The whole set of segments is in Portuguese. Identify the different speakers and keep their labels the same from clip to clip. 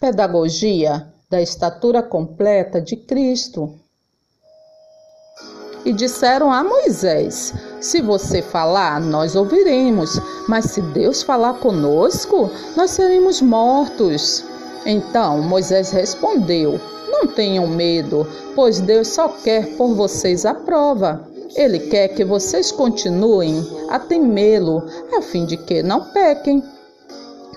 Speaker 1: Pedagogia da estatura completa de Cristo. E disseram a Moisés: Se você falar, nós ouviremos, mas se Deus falar conosco, nós seremos mortos. Então Moisés respondeu: Não tenham medo, pois Deus só quer por vocês a prova. Ele quer que vocês continuem a temê-lo, a fim de que não pequem.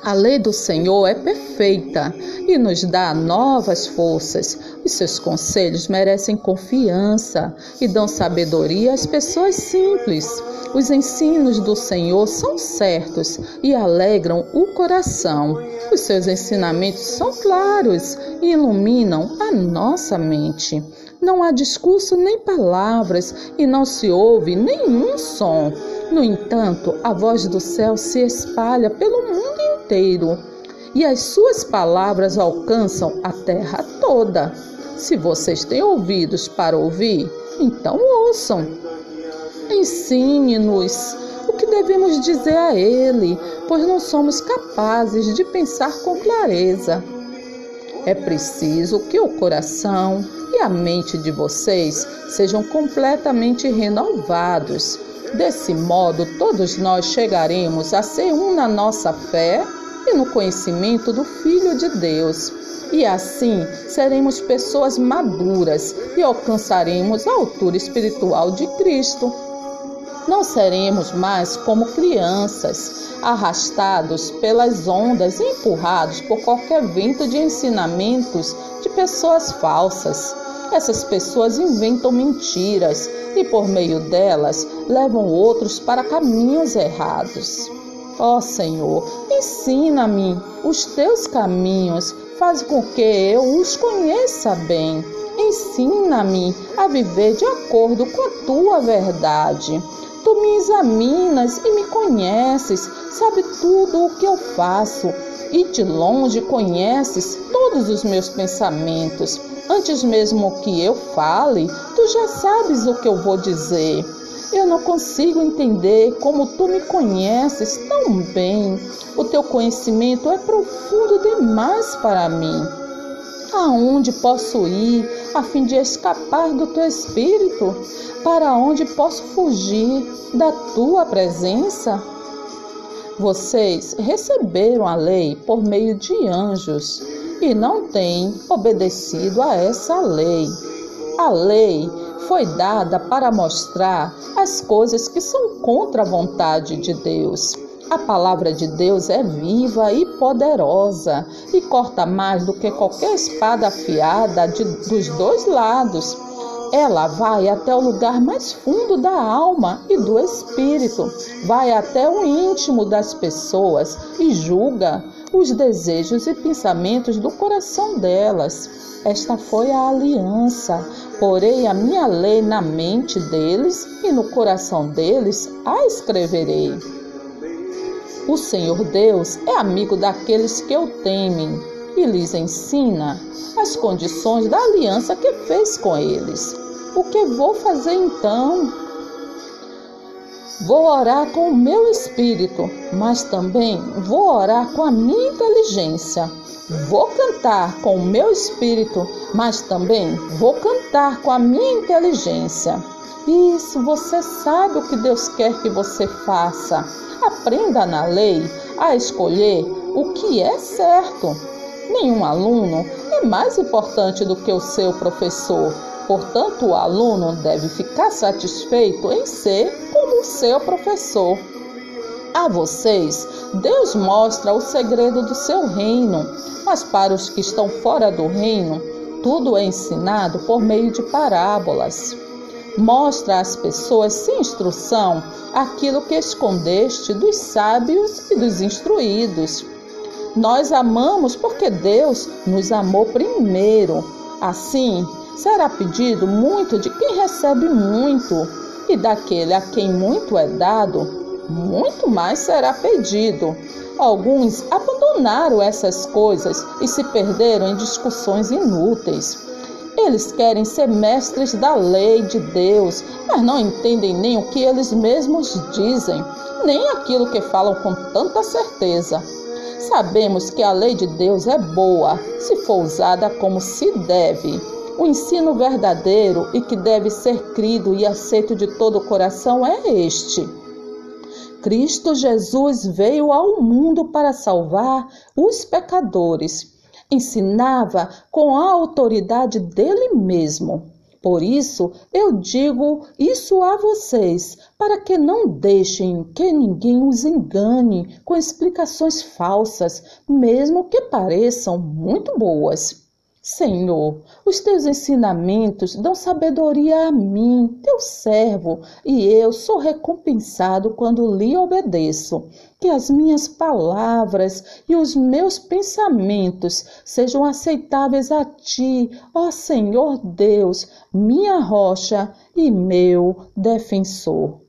Speaker 1: A lei do Senhor é perfeita e nos dá novas forças. Os seus conselhos merecem confiança e dão sabedoria às pessoas simples. Os ensinos do Senhor são certos e alegram o coração. Os seus ensinamentos são claros e iluminam a nossa mente. Não há discurso nem palavras e não se ouve nenhum som. No entanto, a voz do céu se espalha pelo inteiro e as suas palavras alcançam a terra toda. Se vocês têm ouvidos para ouvir, então ouçam. Ensine-nos o que devemos dizer a Ele, pois não somos capazes de pensar com clareza. É preciso que o coração e a mente de vocês sejam completamente renovados. Desse modo, todos nós chegaremos a ser um na nossa fé e no conhecimento do Filho de Deus. E assim seremos pessoas maduras e alcançaremos a altura espiritual de Cristo. Não seremos mais como crianças, arrastados pelas ondas e empurrados por qualquer vento de ensinamentos de pessoas falsas. Essas pessoas inventam mentiras e, por meio delas, levam outros para caminhos errados. Ó Senhor, ensina-me os teus caminhos, faz com que eu os conheça bem. Ensina-me a viver de acordo com a tua verdade. Tu me examinas e me conheces, sabe tudo o que eu faço e de longe conheces todos os meus pensamentos. Antes mesmo que eu fale, tu já sabes o que eu vou dizer. Eu não consigo entender como tu me conheces tão bem. O teu conhecimento é profundo demais para mim. Aonde posso ir a fim de escapar do teu espírito? Para onde posso fugir da tua presença? Vocês receberam a lei por meio de anjos e não têm obedecido a essa lei. A lei foi dada para mostrar as coisas que são contra a vontade de Deus. A palavra de Deus é viva e poderosa e corta mais do que qualquer espada afiada de, dos dois lados. Ela vai até o lugar mais fundo da alma e do espírito, vai até o íntimo das pessoas e julga os desejos e pensamentos do coração delas. Esta foi a aliança. Porei a minha lei na mente deles e no coração deles a escreverei. O Senhor Deus é amigo daqueles que o temem e lhes ensina as condições da aliança que fez com eles. O que vou fazer então? Vou orar com o meu espírito, mas também vou orar com a minha inteligência. Vou cantar com o meu espírito, mas também vou cantar com a minha inteligência. Isso, você sabe o que Deus quer que você faça. Aprenda na lei a escolher o que é certo. Nenhum aluno é mais importante do que o seu professor. Portanto, o aluno deve ficar satisfeito em ser como o seu professor. A vocês, Deus mostra o segredo do seu reino, mas para os que estão fora do reino, tudo é ensinado por meio de parábolas. Mostra às pessoas sem instrução aquilo que escondeste dos sábios e dos instruídos. Nós amamos porque Deus nos amou primeiro. Assim, será pedido muito de quem recebe muito, e daquele a quem muito é dado, muito mais será pedido. Alguns abandonaram essas coisas e se perderam em discussões inúteis. Eles querem ser mestres da lei de Deus, mas não entendem nem o que eles mesmos dizem, nem aquilo que falam com tanta certeza. Sabemos que a lei de Deus é boa se for usada como se deve. O ensino verdadeiro e que deve ser crido e aceito de todo o coração é este. Cristo Jesus veio ao mundo para salvar os pecadores. Ensinava com a autoridade dele mesmo. Por isso eu digo isso a vocês, para que não deixem que ninguém os engane com explicações falsas, mesmo que pareçam muito boas. Senhor, os teus ensinamentos dão sabedoria a mim, teu servo, e eu sou recompensado quando lhe obedeço. Que as minhas palavras e os meus pensamentos sejam aceitáveis a ti, ó Senhor Deus, minha rocha e meu defensor.